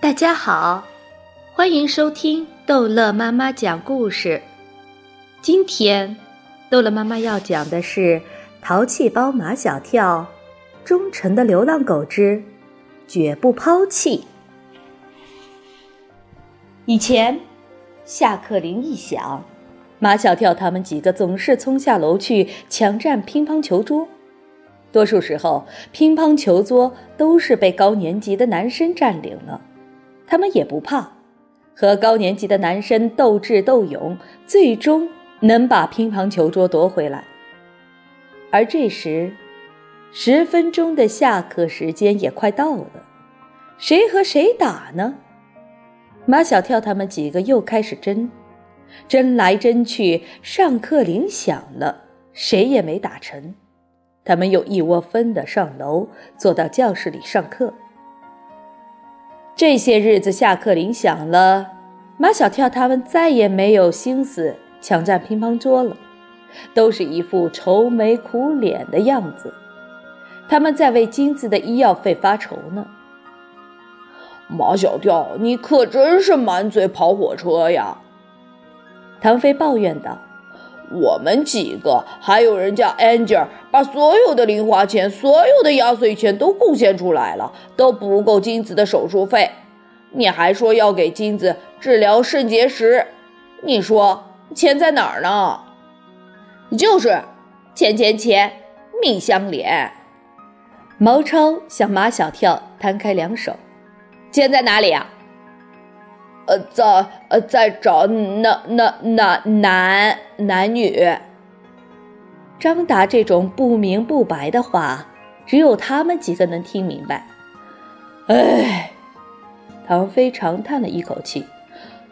大家好，欢迎收听逗乐妈妈讲故事。今天，逗乐妈妈要讲的是《淘气包马小跳》忠诚的流浪狗之绝不抛弃。以前，下课铃一响，马小跳他们几个总是冲下楼去抢占乒乓球桌。多数时候，乒乓球桌都是被高年级的男生占领了，他们也不怕，和高年级的男生斗智斗勇，最终能把乒乓球桌夺回来。而这时，十分钟的下课时间也快到了，谁和谁打呢？马小跳他们几个又开始争，争来争去，上课铃响了，谁也没打成。他们又一窝蜂的上楼，坐到教室里上课。这些日子下课铃响了，马小跳他们再也没有心思抢占乒乓桌了，都是一副愁眉苦脸的样子。他们在为金子的医药费发愁呢。马小跳，你可真是满嘴跑火车呀！唐飞抱怨道。我们几个还有人家 Angel 把所有的零花钱、所有的压岁钱都贡献出来了，都不够金子的手术费。你还说要给金子治疗肾结石，你说钱在哪儿呢？就是钱钱钱，命相连。毛超向马小跳摊开两手，钱在哪里啊？呃，在呃，在找那那那男男女。张达这种不明不白的话，只有他们几个能听明白。唉，唐飞长叹了一口气：“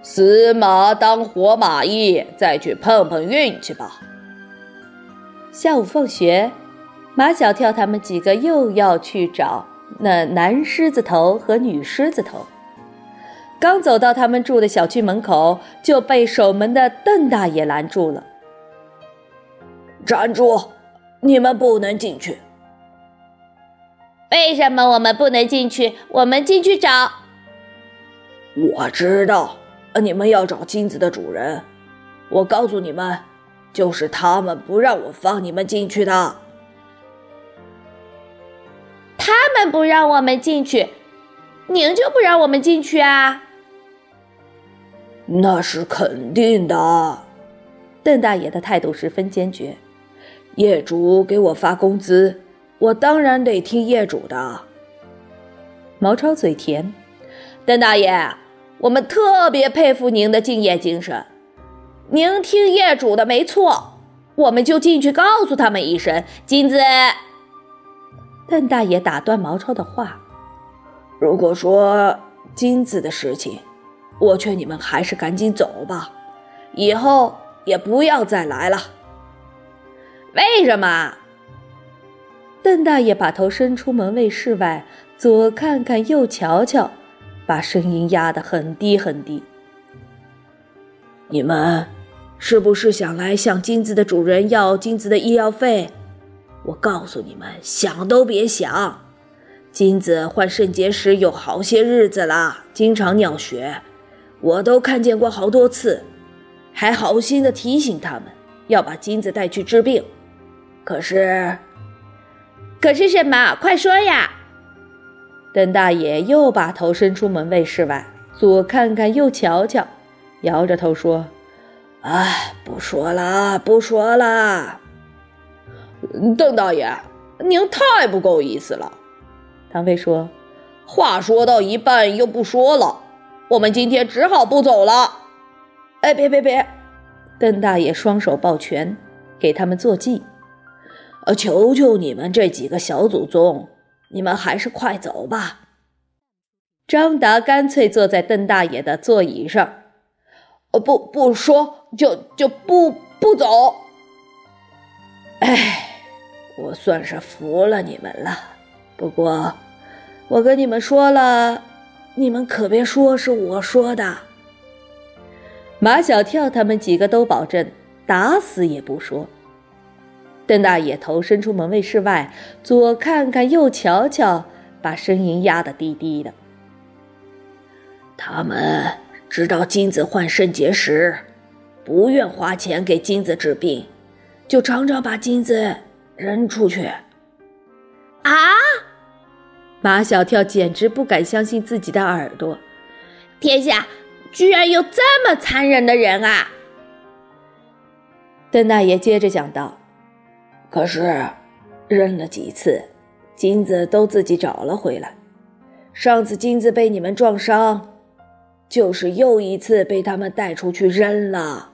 死马当活马医，再去碰碰运气吧。”下午放学，马小跳他们几个又要去找那男狮子头和女狮子头。刚走到他们住的小区门口，就被守门的邓大爷拦住了。站住！你们不能进去。为什么我们不能进去？我们进去找。我知道，你们要找金子的主人。我告诉你们，就是他们不让我放你们进去的。他们不让我们进去，您就不让我们进去啊？那是肯定的，邓大爷的态度十分坚决。业主给我发工资，我当然得听业主的。毛超嘴甜，邓大爷，我们特别佩服您的敬业精神。您听业主的没错，我们就进去告诉他们一声。金子，邓大爷打断毛超的话：“如果说金子的事情。”我劝你们还是赶紧走吧，以后也不要再来了。为什么？邓大爷把头伸出门卫室外，左看看右瞧瞧，把声音压得很低很低。你们是不是想来向金子的主人要金子的医药费？我告诉你们，想都别想！金子患肾结石有好些日子了，经常尿血。我都看见过好多次，还好心的提醒他们要把金子带去治病。可是，可是什么？快说呀！邓大爷又把头伸出门卫室外，左看看右瞧瞧，摇着头说：“哎，不说了，不说了。”邓大爷，您太不够意思了。唐飞说：“话说到一半又不说了。”我们今天只好不走了。哎，别别别！邓大爷双手抱拳，给他们做记。呃，求求你们这几个小祖宗，你们还是快走吧。张达干脆坐在邓大爷的座椅上。呃，不不说，就就不不走。哎，我算是服了你们了。不过，我跟你们说了。你们可别说是我说的。马小跳他们几个都保证，打死也不说。邓大爷头伸出门卫室外，左看看右瞧瞧，把声音压得低低的。他们知道金子患肾结石，不愿花钱给金子治病，就常常把金子扔出去。啊！马小跳简直不敢相信自己的耳朵，天下居然有这么残忍的人啊！邓大爷接着讲道：“可是，扔了几次，金子都自己找了回来。上次金子被你们撞伤，就是又一次被他们带出去扔了。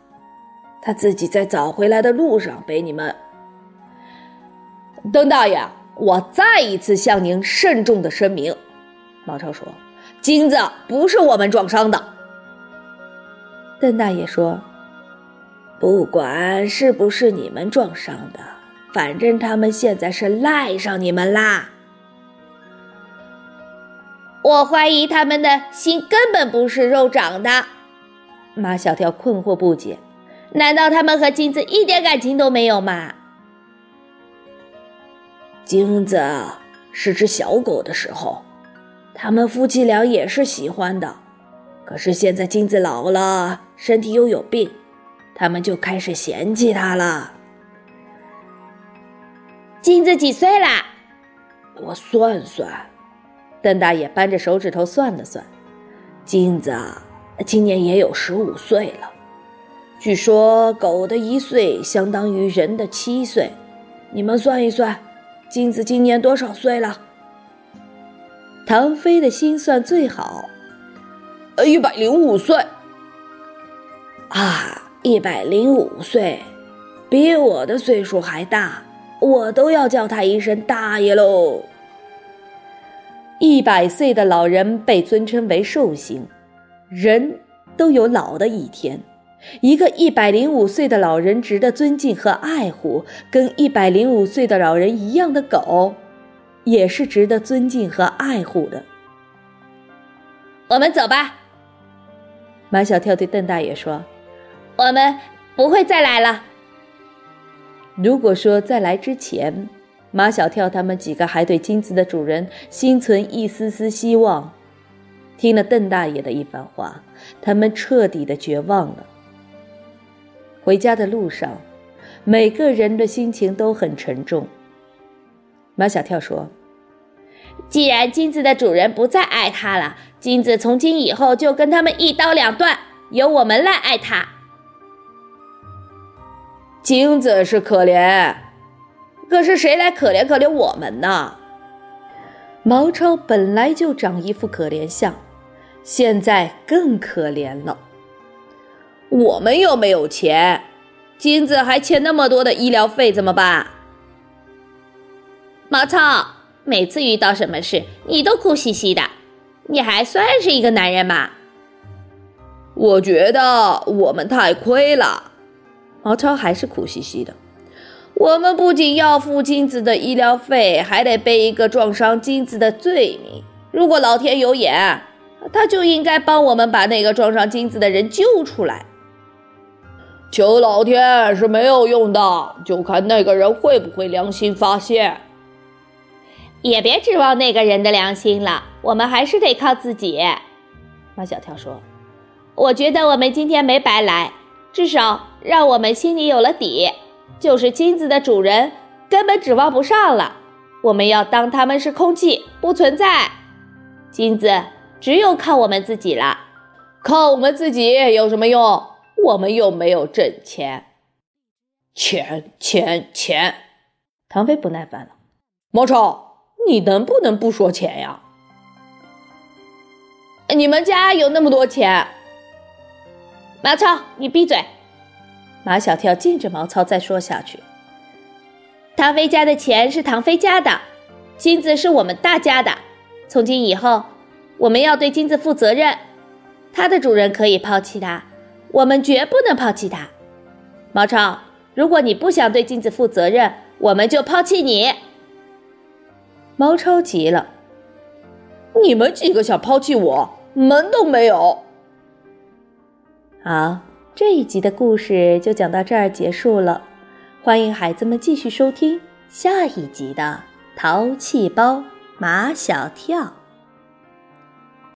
他自己在找回来的路上被你们……邓大爷。”我再一次向您慎重的声明，毛超说：“金子不是我们撞伤的。”邓大爷说：“不管是不是你们撞伤的，反正他们现在是赖上你们啦。”我怀疑他们的心根本不是肉长的。马小跳困惑不解：“难道他们和金子一点感情都没有吗？”金子是只小狗的时候，他们夫妻俩也是喜欢的。可是现在金子老了，身体又有病，他们就开始嫌弃他了。金子几岁啦？我算算，邓大爷扳着手指头算了算，金子今年也有十五岁了。据说狗的一岁相当于人的七岁，你们算一算。金子今年多少岁了？唐飞的心算最好，呃，一百零五岁。啊，一百零五岁，比我的岁数还大，我都要叫他一声大爷喽。一百岁的老人被尊称为寿星，人都有老的一天。一个一百零五岁的老人值得尊敬和爱护，跟一百零五岁的老人一样的狗，也是值得尊敬和爱护的。我们走吧。马小跳对邓大爷说：“我们不会再来了。”如果说在来之前，马小跳他们几个还对金子的主人心存一丝丝希望，听了邓大爷的一番话，他们彻底的绝望了。回家的路上，每个人的心情都很沉重。马小跳说：“既然金子的主人不再爱他了，金子从今以后就跟他们一刀两断，由我们来爱他。”金子是可怜，可是谁来可怜可怜我们呢？毛超本来就长一副可怜相，现在更可怜了。我们又没有钱，金子还欠那么多的医疗费，怎么办？毛超，每次遇到什么事，你都哭兮兮的，你还算是一个男人吗？我觉得我们太亏了。毛超还是苦兮兮的。我们不仅要付金子的医疗费，还得背一个撞伤金子的罪名。如果老天有眼，他就应该帮我们把那个撞伤金子的人救出来。求老天是没有用的，就看那个人会不会良心发现。也别指望那个人的良心了，我们还是得靠自己。马小跳说：“我觉得我们今天没白来，至少让我们心里有了底，就是金子的主人根本指望不上了。我们要当他们是空气，不存在。金子只有靠我们自己了，靠我们自己有什么用？”我们又没有挣钱，钱钱钱！唐飞不耐烦了：“毛超，你能不能不说钱呀？你们家有那么多钱？”毛超，你闭嘴！马小跳禁止毛超再说下去。唐飞家的钱是唐飞家的，金子是我们大家的。从今以后，我们要对金子负责任。他的主人可以抛弃他。我们绝不能抛弃他，毛超。如果你不想对金子负责任，我们就抛弃你。毛超急了：“你们几个想抛弃我，门都没有！”好，这一集的故事就讲到这儿结束了。欢迎孩子们继续收听下一集的《淘气包马小跳》。